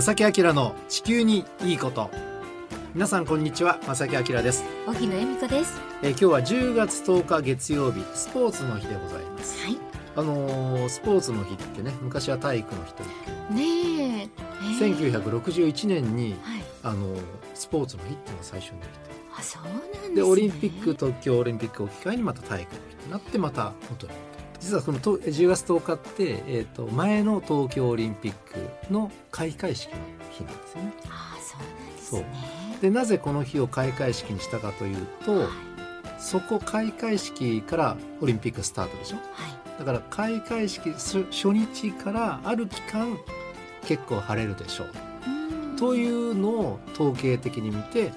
正木明の地球にいいこと。皆さんこんにちは正木明です、荻野恵美子です。えー今日は10月10日月曜日スポーツの日でございます。はい。あのースポーツの日ってね昔は体育の日とねえ。え。ー1961年にはい。あのースポーツの日っていうのが最初にできて。あそうなんですね。でオリンピック東京オリンピックを機会にまた体育の日になってまた元に実はこのと10月10日って、えー、と前の東京オリンピックの開会式の日なんですよね。あそうなんですね。でなぜこの日を開会式にしたかというとはい。そこ開会式からオリンピックスタートでしょ？はい。だから開会式初初日からある期間結構晴れるでしょう。うん。というのを統計的に見て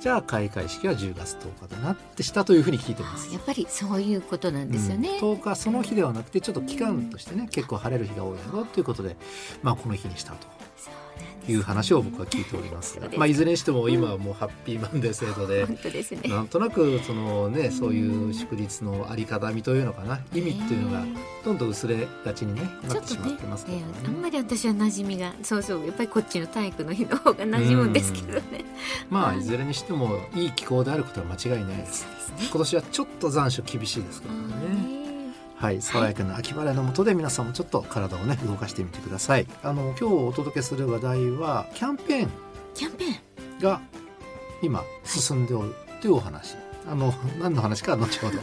じゃあ開会式は10月10日だなってしたというふうに聞いてます。あ。やっぱりそういうことなんですよね、うん、10日その日ではなくてちょっと期間としてね結構晴れる日が多いだろうということで、まあ、この日にしたという話を僕は聞いております。がまあ、いずれにしても今はもうハッピーマンデー制度で本当ですね。なんとなくそのねそういう祝日のあり方みというのかな意味っていうのがどんどん薄れがちにねなってしまってますけどえね。えあんまり私は馴染みがそうそうやっぱりこっちの体育の日の方が馴染むんですけどね。まあい。ずれにしてもいい気候であることは間違いないです。今年はちょっと残暑厳しいですからね。ねはい、爽やかな秋晴れの下で皆さんもちょっと体をね動かしてみてください。あの今日お届けする話題はキャンペーンキャンペーンが今進んでおるというお話。あの何の話かは後ほど。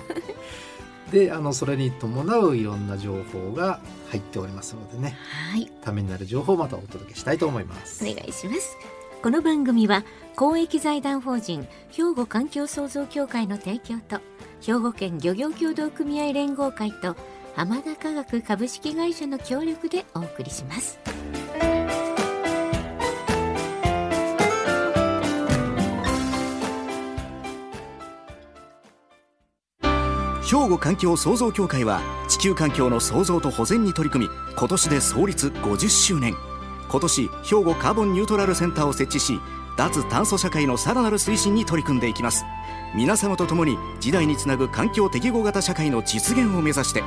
で、あのそれに伴ういろんな情報が入っておりますのでね、はいためになる情報をまたお届けしたいと思います。お願いしますこの番組は公益財団法人兵庫環境創造協会の提供と兵庫県漁業協同組合連合会と浜田科学株式会社の協力でお送りします。兵庫環境創造協会は地球環境の創造と保全に取り組み今年で創立50周年。今年兵庫カーボンニュートラルセンターを設置し脱炭素社会のさらなる推進に取り組んでいきます。皆様と共に時代につなぐ環境適合型社会の実現を目指して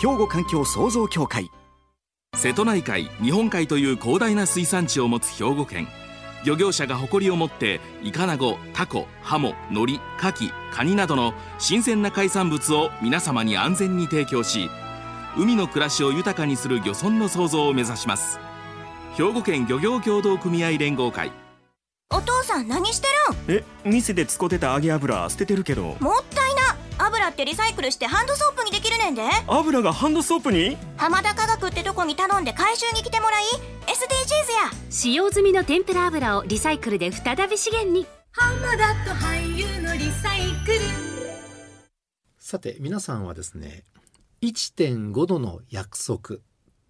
兵庫環境創造協会。瀬戸内海日本海という広大な水産地を持つ兵庫県。漁業者が誇りを持ってイカナゴタコハモノリカキカニなどの新鮮な海産物を皆様に安全に提供し海の暮らしを豊かにする漁村の創造を目指します。兵庫県漁業協同組合連合会。お父さん何してえ店で使ってた揚げ油捨ててるけど。るんもったいな。油ってリサイクルしてハンドソープにできるねんで。油がハンドソープに？浜田科学ってとこに頼んで回収に来てもらい。SDGs や。使用済みの天ぷら油をリサイクルで再び資源に。さて皆さんはですね1.5度の約束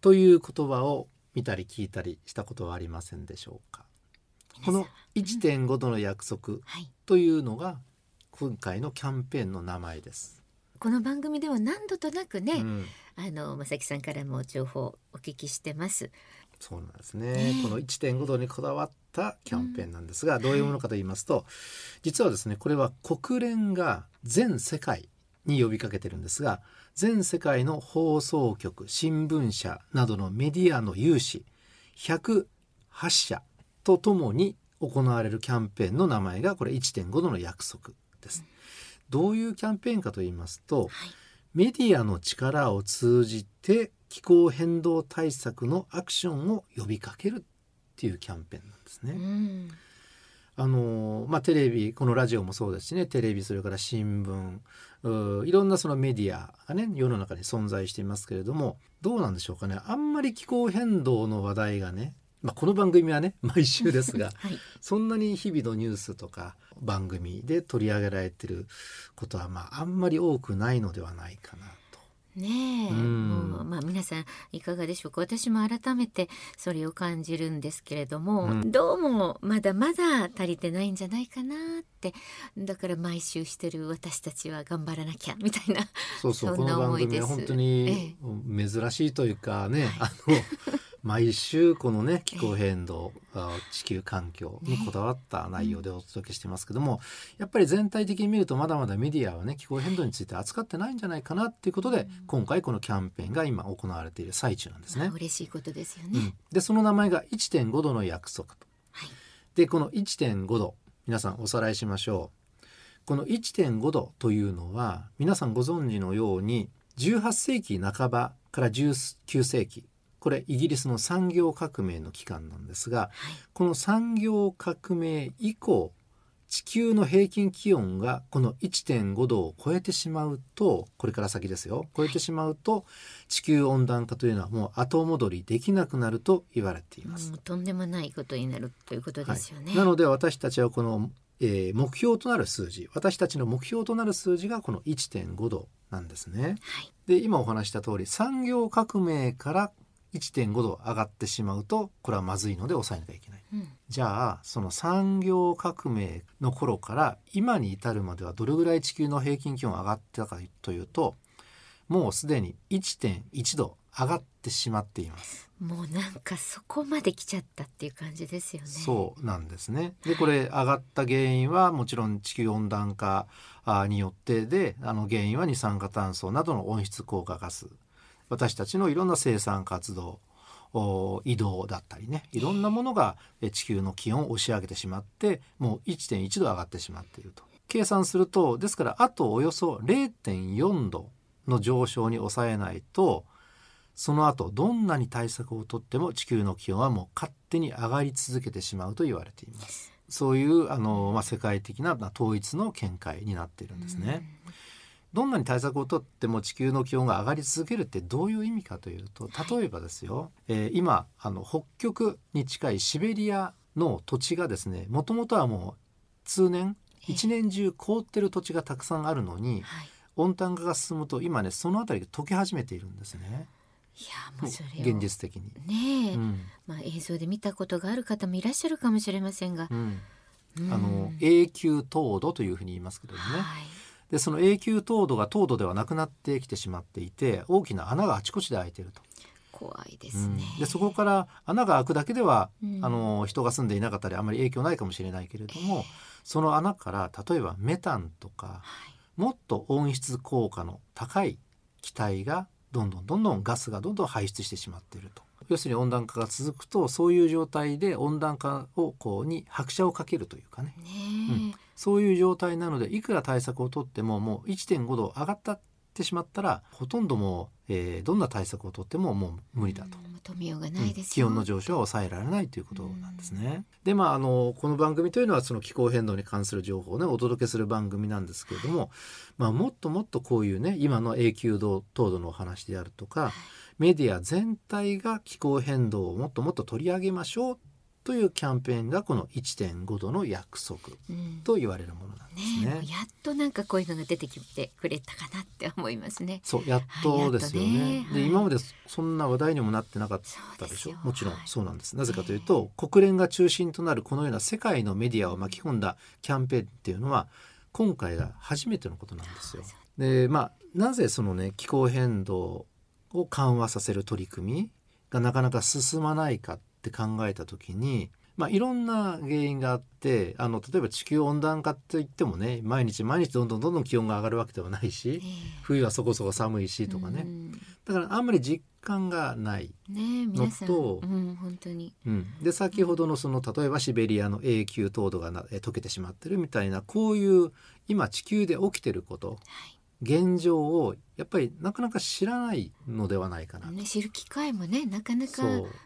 という言葉を見たり聞いたりしたことはありませんでしょうか？この1.5度の約束はい。というのが今回のキャンペーンの名前です。この番組では何度となくね、うん。あの正木さんからも情報をお聞きしてます。そうなんですね。ね。えこの1.5度にこだわったキャンペーンなんですが、どういうものかと言いますと実はですねこれは国連が全世界に呼びかけてるんですが全世界の放送局新聞社などのメディアの有志108社とともに行われるキャンペーンの名前がこれ1.5度の約束です。どういうキャンペーンかと言いますと、メディアの力を通じて気候変動対策のアクションを呼びかけるっていうキャンペーンなんですね。うんあのまあ、テレビこのラジオもそうですしねテレビそれから新聞ういろんなそのメディアがね世の中に存在していますけれどもどうなんでしょうかねあんまり気候変動の話題がね、まあ、この番組はね 毎週ですが はい。そんなに日々のニュースとか番組で取り上げられてることは、まあ、あんまり多くないのではないかなと。ねえ、うん。もうまあ皆さんいかがでしょうか？私も改めてそれを感じるんですけれども、うん。どうもまだまだ足りてないんじゃないかなって。だから毎週してる私たちは頑張らなきゃみたいなそうそうそんなこの番思いです。組は本当に珍しいというかね、あの毎週このね気候変動、あ地球環境にこだわった内容でお届けしてますけども、やっぱり全体的に見るとまだまだメディアはね気候変動について扱ってないんじゃないかなっていうことで、今回このキャンペーンが今行われている最中なんですねまあ。嬉しいことですよねうん。でその名前が1.5度の約束と。はいでこの1.5度皆さんおさらいしましょう。この1.5度というのは皆さんご存知のように18世紀半ばから19世紀これイギリスの産業革命の期間なんですがこの産業革命以降地球の平均気温がこの1.5度を超えてしまうとこれから先ですよ。超えてしまうと地球温暖化というのはもう後戻りできなくなると言われています。とんでもないことになるということですよね。はい、なので私たちはこの、えー目標となる数字私たちの目標となる数字がこの1.5度なんですね。はい。で今お話しした通り産業革命から1.5度上がってしまうとこれはまずいので抑えなきゃいけない。うんじゃあその産業革命の頃から今に至るまではどれぐらい地球の平均気温上がってたかというともうすでに1.1度上がってしまっています。もうなんかそこまで来ちゃったっていう感じですよね。そうなんですね。でこれ上がった原因はもちろん地球温暖化あによってであの原因は二酸化炭素などの温室効果ガス私たちのいろんな生産活動移動だったりねいろんなものが地球の気温を押し上げてしまってもう1.1度上がってしまっていると。計算するとですからあとおよそ0.4度の上昇に抑えないとその後どんなに対策をとっても地球の気温はもう勝手に上がり続けてしまうと言われています。そういうあの、まあ、世界的な統一の見解になっているんですね。どんなに対策をとっても地球の気温が上がり続けるってどういう意味かというと例えばですよ、えー今あの北極に近いシベリアの土地がですねもともとはもう通年一年中凍ってる土地がたくさんあるのにはい。温暖化が進むと今ねその辺りが溶け始めているんですね。いやもうそれを。現実的に。ねえ、うん。まあ映像で見たことがある方もいらっしゃるかもしれませんが。う、ん。うん。あの永久凍土というふうに言いますけどもね、はい。でその永久凍土が凍土ではなくなってきてしまっていて大きな穴があちこちで開いていると、怖いでうん。すね。でそこから穴が開くだけでは、うん。あの人が住んでいなかったりあまり影響ないかもしれないけれども、その穴から例えばメタンとかもっと温室効果の高い気体がどんどんどんどんガスがどんどん排出してしまっていると。要するに温暖化が続くとそういう状態で温暖化をこうに拍車をかけるというかね。ねうんそういう状態なのでいくら対策をとってももう1.5度上がったってしまったらほとんどもう、えーどんな対策をとってももう無理だと。うん止めようがないです気よ。温の上昇は抑えられないということなんですね。でまああのこの番組というのはその気候変動に関する情報をねお届けする番組なんですけれども、まあ、もっともっとこういうね今の永久凍土のお話であるとかメディア全体が気候変動をもっともっと取り上げましょうというキャンペーンがこの1.5度の約束うんと言われるものなんですね。ねえやっとなんかこういうのが出てきてくれたかなって思いますね。そうやっとですよね。はいねはいで今までそんな話題にもなってなかったでしょそうもちろんはいそうなんです。なぜかというと、国連が中心となるこのような世界のメディアを巻き込んだキャンペーンっていうのは今回が初めてのことなんですよ。でまあなぜそのね気候変動を緩和させる取り組みがなかなか進まないかって考えた時に、まあ、いろんな原因があってあの例えば地球温暖化といってもね毎日毎日どんどんどんどん気温が上がるわけではないし、冬はそこそこ寒いしとかね、うん。だからあんまり実感がない、のとうん本当に。うん、で先ほどのその例えばシベリアの永久凍土がなえ溶けてしまってるみたいなこういう今地球で起きてること現状をやっぱりなかなか知らないのではないかなと。ね知る機会もねなかなか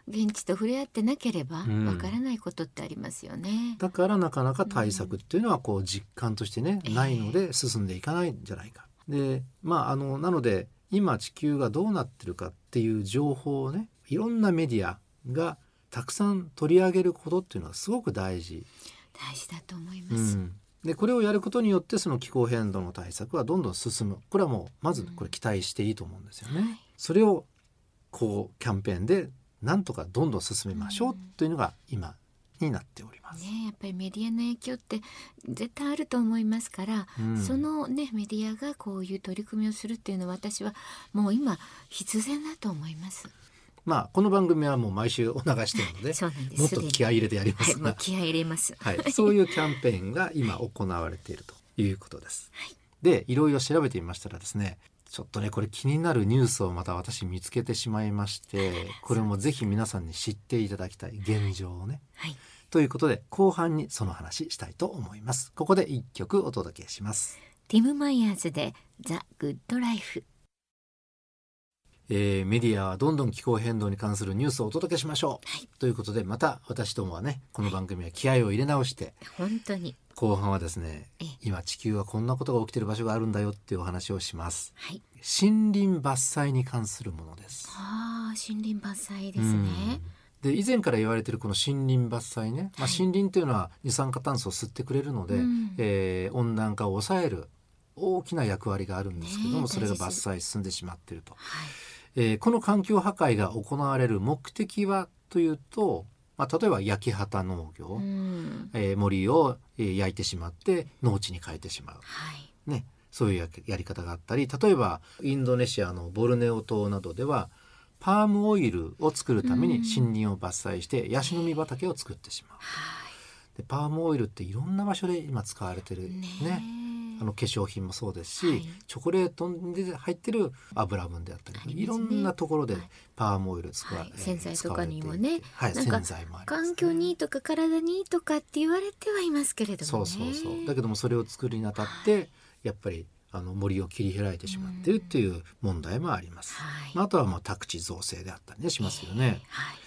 現地と触れ合ってなければうんわからないことってありますよね。だからなかなか対策っていうのはこう実感としてね、ええないので進んでいかないんじゃないか。でまああのなので今地球がどうなってるかっていう情報をねいろんなメディアがたくさん取り上げることっていうのはすごく大事。大事だと思いまうす。ん、でこれをやることによってその気候変動の対策はどんどん進むこれはもうまずこれ期待していいと思うんですよね。はいそれをこうキャンペーンでなんとかどんどん進めましょうというのが今になっております。ねやっぱりメディアの影響って絶対あると思いますから、うんそのねメディアがこういう取り組みをするっていうのは私はもう今必然だと思います。まあこの番組はもう毎週お流してるのでもっと気合い入れてやりますがう、気合い入れます。はい、そういうキャンペーンが今行われているということです。でいろいろ調べてみましたらですねちょっとねこれ気になるニュースをまた私見つけてしまいましてこれもぜひ皆さんに知っていただきたい現状をね。はい。ということで後半にその話したいと思います。ここで一曲お届けします。 Tim Myers でザ・グッド・ライフ。えーメディアはどんどん気候変動に関するニュースをお届けしましょう、はい。ということでまた私どもはねこの番組は気合を入れ直して本当に。後半はですねええ。今地球はこんなことが起きてる場所があるんだよっていうお話をします。はい。森林伐採に関するものです。ああ、森林伐採ですね。で以前から言われてるこの森林伐採ね、まあ、はい森林というのは二酸化炭素を吸ってくれるので、うん。えー温暖化を抑える大きな役割があるんですけども、ねえそれが伐採進んでしまっていると、はい。えーこの環境破壊が行われる目的はというと、まあ、例えば焼き畑農業、うん。えー森を、えー焼いてしまって農地に変えてしまう、はい。ね、そういうややり方があったり例えばインドネシアのボルネオ島などではパームオイルを作るために森林を伐採してヤシの実畑を作ってしまう。はでパームオイルっていろんな場所で今使われてるい。ねねあの化粧品もそうですし、はいチョコレートに入ってる油分であったりねいろんなところではいパームオイル使わ、はいえー洗剤とかにもねはい、なんか洗剤もね、環境にいいとか体にいいとかって言われてはいますけれどもね。そうそうそうだけどもそれを作るにあたってやっぱりあの森を切り開いてしまってるっていう問題もあります。はい。まあ、あとはまあ宅地造成であったりねしますよね。はい。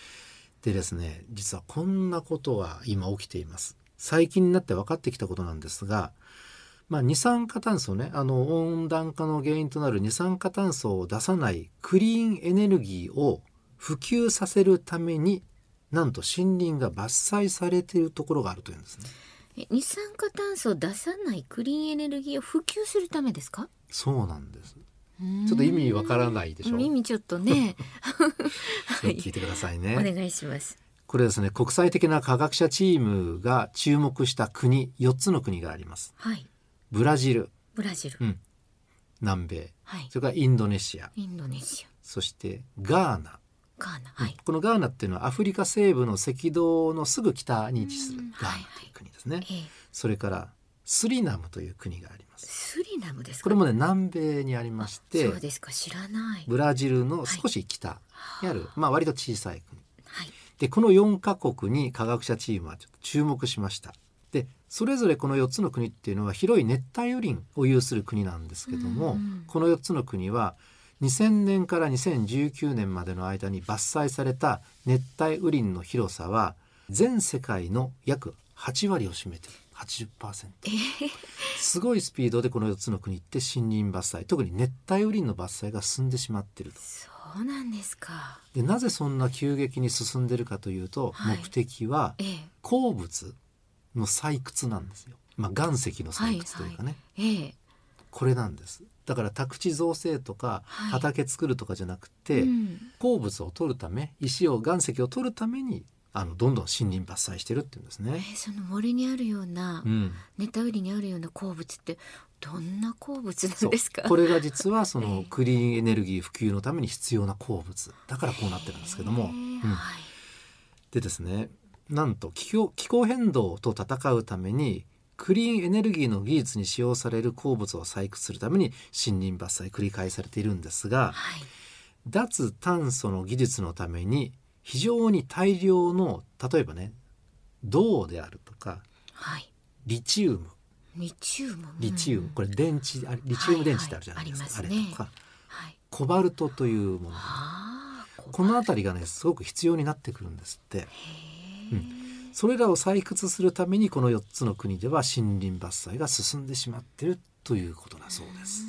でですね実はこんなことは今起きています。最近になって分かってきたことなんですが、まあ、二酸化炭素ねあの温暖化の原因となる二酸化炭素を出さないクリーンエネルギーを普及させるためになんと森林が伐採されているところがあるというんですね。え二酸化炭素を出さないクリーンエネルギーを普及するためですか？そうなんです。ちちょっと意味わからないでしょ。意味ちょっとね。はい聞いてくださいおね。願いします。これですね国際的な科学者チームが注目した国4つの国があります。はい。ブラジル、ブラジル。うん南米、はい。それからインドネシア、インドネシそしてガーナ。ア、ガーナ。はい。このガーナっていうのはアフリカ西部の赤道のすぐ北に位置するうんガーナという国ですね。ええ、それからスリナムという国があります。スリナムですか？これもね南米にありましてそうですか。知らない。ブラジルの少し北にある、まあ割と小さい国。はい。でこの4カ国に科学者チームはちょっと注目しました。でそれぞれこの4つの国っていうのは広い熱帯雨林を有する国なんですけども、うんこの4つの国は2000年から2019年までの間に伐採された熱帯雨林の広さは全世界の約8割を占めている80%すごいスピードでこの4つの国って森林伐採特に熱帯雨林の伐採が進んでしまっていると。そうなんですか。でなぜそんな急激に進んでるかというと、はい。目的はええ、鉱物の採掘なんですよ。まあ岩石の採掘というかね、ええ、これなんです。だから宅地造成とかはい。畑作るとかじゃなくて、うん。鉱物を取るため石を岩石を取るためにあのどんどん森林伐採してるっていうんですえね。えその森にあるような、うん、熱帯雨林にあるような鉱物ってどんな鉱物なんですか？これが実はそ えのえ。クリーンエネルギー普及のために必要な鉱物。だからこうなってるんですけども、ええうん。はい。でですねなんと気候気候変動と戦うためにクリーンエネルギーの技術に使用される鉱物を採掘するために森林伐採繰り返されているんですがはい。脱炭素の技術のために非常に大量の例えばね銅であるとかはい。リチウムリチウム。リチウム、うんこれ電池あリチウム電池ってあるじゃないですか、はいはいあすねあれとかはい。コバルトというもの。この辺りがねすごく必要になってくるんですって。へえそれらを採掘するためにこの4つの国では森林伐採が進んでしまってるということだそうです。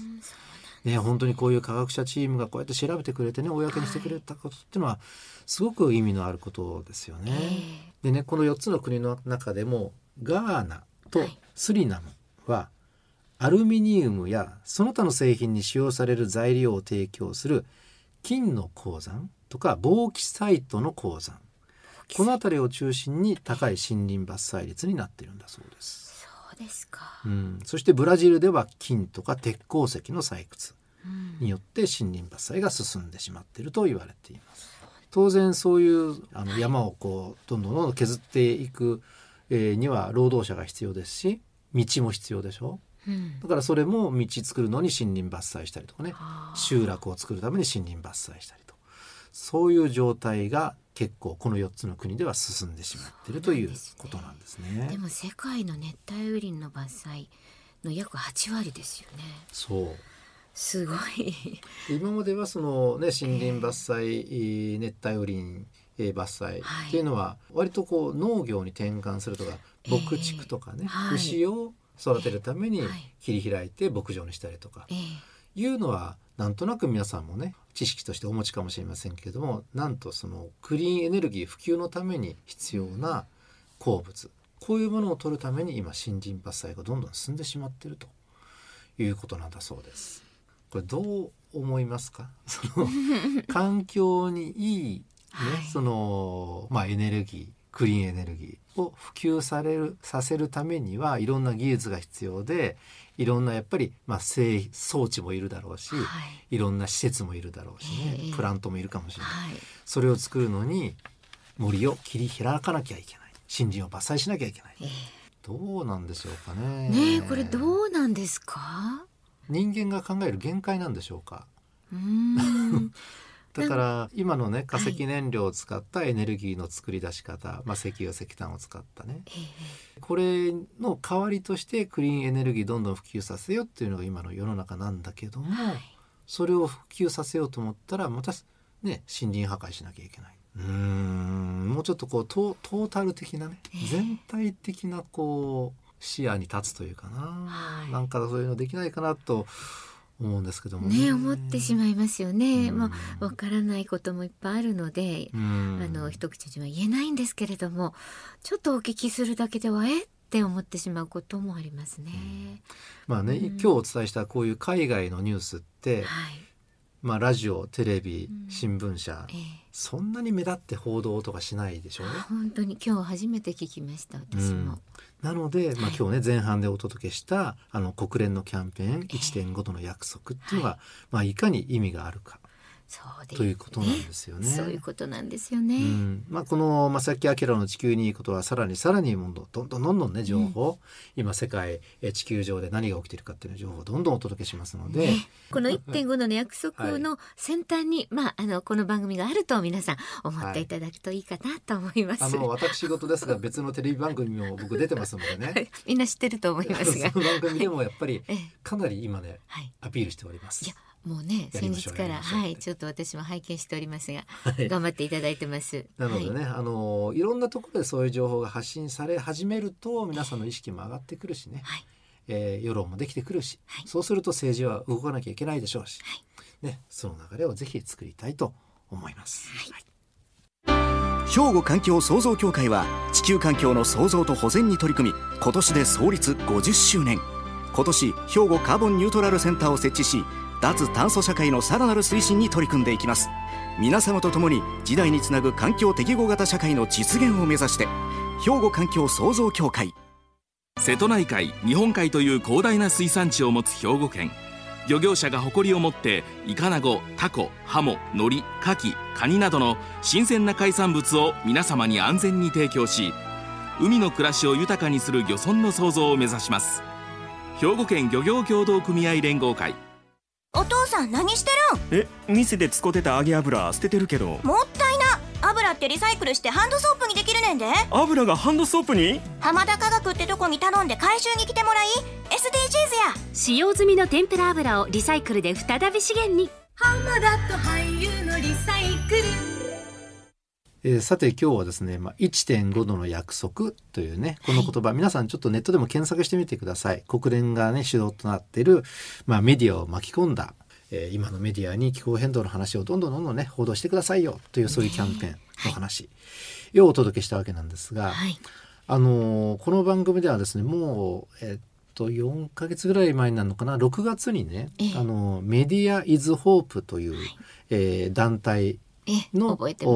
ね本当にこういう科学者チームがこうやって調べてくれてね公にしてくれたことっていうのはすごく意味のあることですよね。えでねこの4つの国の中でもガーナとはい。スリナムはアルミニウムやその他の製品に使用される材料を提供する金の鉱山とかボーキサイトの鉱山この辺りを中心に高い森林伐採率になっているんだそうです、そうですか。うん、そしてブラジルでは金とか鉄鉱石の採掘。うん。によって森林伐採が進んでしまっていると言われています。当然そういうあの山をこうどんどんどんどん削っていく、えーには労働者が必要ですし道も必要でしょ。うん。だからそれも道作るのに森林伐採したりとかね。はあ集落を作るために森林伐採したりとそういう状態が結構この4つの国では進んでしまっているということなんですね。でも世界の熱帯雨林の伐採の約8割ですよね。そう。すごい。今まではその、ね、森林伐採、熱帯雨林えー伐採はい。っていうのは割とこう農業に転換するとかええ牧畜とかね、はい。牛を育てるためにはい。切り開いて牧場にしたりとか。ええ。いうのはなんとなく皆さんもね知識としてお持ちかもしれませんけれどもなんとそのクリーンエネルギー普及のために必要な鉱物こういうものを取るために今森林伐採がどんどん進んでしまっていると。いうことなんだそうです。これどう思いますか？その 環境にいい、ねはい。そのまあ、エネルギークリーンエネルギーを普及されるさせるためにはいろんな技術が必要でいろんなやっぱり、まあ、製装置もいるだろうし、はいいろんな施設もいるだろうしね、ええプラントもいるかもしれない、はい。それを作るのに森を切り開かなきゃいけない森林を伐採しなきゃいけない、えどうなんでしょうかね。えねえこれどうなんですか？人間が考える限界なんでしょうかうーん。だから今のね化石燃料を使ったエネルギーの作り出し方、まあ、石油石炭を使ったね。ええこれの代わりとしてクリーンエネルギーどんどん普及させようっていうのが今の世の中なんだけども、はい。それを普及させようと思ったらまたね森林破壊しなきゃいけない。うーん。もうちょっとこうトータル的なねええ。全体的なこう視野に立つというかな、はい。なんかそういうのできないかなと思うんですけどもねえ思ってしまいますよね。うんまあわからないこともいっぱいあるので、うんあの一口には言えないんですけれども、ちょっとお聞きするだけではえ？って思ってしまうこともありますね。まあね、うん今日お伝えしたこういう海外のニュースって、はい。まあ、ラジオテレビうん。新聞社、ええ。そんなに目立って報道とかしないでしょうね。あ本当に。今日初めて聞きました私も。なので、まあ、はい。今日ね前半でお届けしたあの国連のキャンペーン1.5度の約束っていうのが、まあ、いかに意味があるかということなんですよね。そういうことなんですよね。うん。まあ、この正木明の地球にいいことはさらにさらにどんどんどんどんね情報、今世界え地球上で何が起きているかっていう情報をどんどんお届けしますので、ね。この1.5度の約束の先端に、まああのこの番組があると皆さん思っていただくといいかなと思います。あの私事ですが別のテレビ番組も僕出てますのでね。みんな知ってると思いますが。その、番組でもやっぱり ええ。かなり今ねはい。アピールしております。もうね先日からはいちょっと私も拝見しておりますが、はい。頑張っていただいてます。なのでね、はい。あのいろんなところでそういう情報が発信され始めると皆さんの意識も上がってくるしね、はい。えー世論もできてくるし、はい。そうすると政治は動かなきゃいけないでしょうし、はい。ね、その流れをぜひ作りたいと思います。はい。兵庫環境創造協会は地球環境の創造と保全に取り組み今年で創立50周年。今年兵庫カーボンニュートラルセンターを設置し脱炭素社会のさらなる推進に取り組んでいきます。皆様と共に時代につなぐ環境適合型社会の実現を目指して兵庫環境創造協会。瀬戸内海日本海という広大な水産地を持つ兵庫県。漁業者が誇りを持ってイカナゴタコハモノリカキカニなどの新鮮な海産物を皆様に安全に提供し海の暮らしを豊かにする漁村の創造を目指します。兵庫県漁業協同組合連合会。お父さん何してるえ店で使ってた揚げ油捨ててるけど。んもったいな。油ってリサイクルしてハンドソープにできるねんで。油がハンドソープに？浜田科学ってとこに頼んで回収に来てもらい。SDGs や。使用済みの天ぷら油をリサイクルで再び資源にえーさて今日はですね、まあ、1.5度の約束というねこの言葉、皆さんちょっとネットでも検索してみてください。国連がね主導となっている、まあ、メディアを巻き込んだ、えー今のメディアに気候変動の話をどんどんどんどんね報道してくださいよというそういうキャンペーンの話をお届けしたわけなんですが、はい。あのーこの番組ではですねもうえっと4ヶ月ぐらい前になるのかな6月にね、ええ。あのメディア・イズ・ホープという、えー団体えの。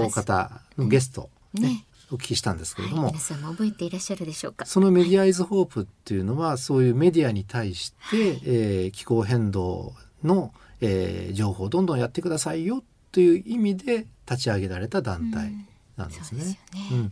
方のゲスト、ね。ねお聞きしたんですけれどはい、も、皆さんも覚えていらっしゃるでしょうか。そのメディアイズホープっていうのはそういうメディアに対して、えー気候変動の、えー情報をどんどんやってくださいよという意味で立ち上げられた団体なんですね。うん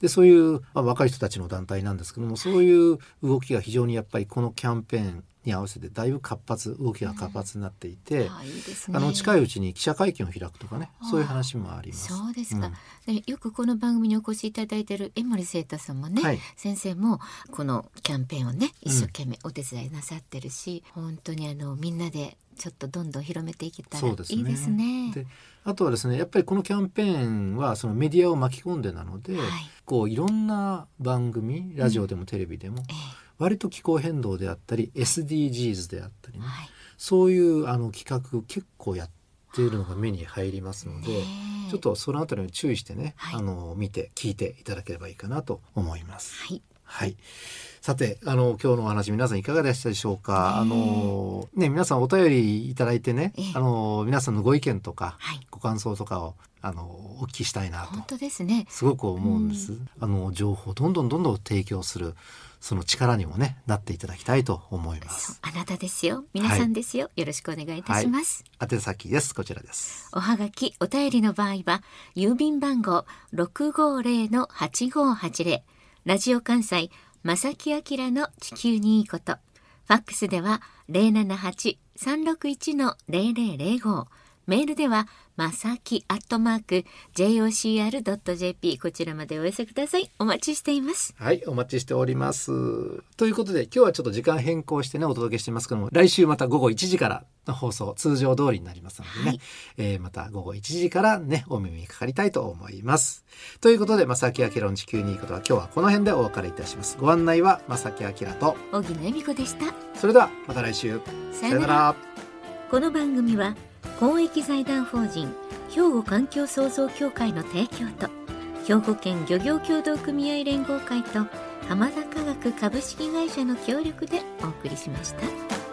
でそういう、まあ、若い人たちの団体なんですけどもそういう動きが非常にやっぱりこのキャンペーンに合わせてだいぶ活発動きが活発になっていて、あいいね。あの近いうちに記者会見を開くとかねそういう話もあります。そうですか、うん。でよくこの番組にお越しいただいている江森聖太さんもね、はい。先生もこのキャンペーンをね一生懸命お手伝いなさってるし、本当にあのみんなでちょっとどんどん広めていけたらいいですね。であとはですねやっぱりこのキャンペーンはそのメディアを巻き込んでなので、はい。こういろんな番組ラジオでもテレビでも、え割と気候変動であったり SDGs であったりね、えはい。そういうあの企画結構やっているのが目に入りますので、ちょっとそのあたりに注意してね、はい。あの見て聞いていただければいいかなと思います。はいはい。さて、あの、今日のお話、皆さんいかがでしたでしょうか？あの、ね、皆さんお便りいただいてねええ、あの、皆さんのご意見とか、はいご感想とかを、あの、お聞きしたいな本と。当ですね。すごく思うんです。あの、情報をどんどんどんどん提供する、その力にもね、なっていただきたいと思います。あなたですよ皆さんですよ、よろしくお願いいたします。宛先です。こちらです。おはがき、お便りの場合は、郵便番号650-8580、ラジオ関西、正木明の地球にいいこと。ファックスでは、078-361-0005。メールでは、まさきアットマーク、jocr.jp、こちらまでお寄せください。お待ちしています。はい、お待ちしております。ということで、今日はちょっと時間変更してね、お届けしてますけども、来週また午後1時からの放送、通常通りになりますのでね、はいえーまた午後1時からね、お耳にかかりたいと思います。ということで、正木明の地球にいいことは今日はこの辺でお別れいたします。ご案内は正木明と、荻野恵美子でした。それではまた来週。さよなら。ら。この番組は公益財団法人兵庫環境創造協会の提供と兵庫県漁業協同組合連合会と浜田科学株式会社の協力でお送りしました。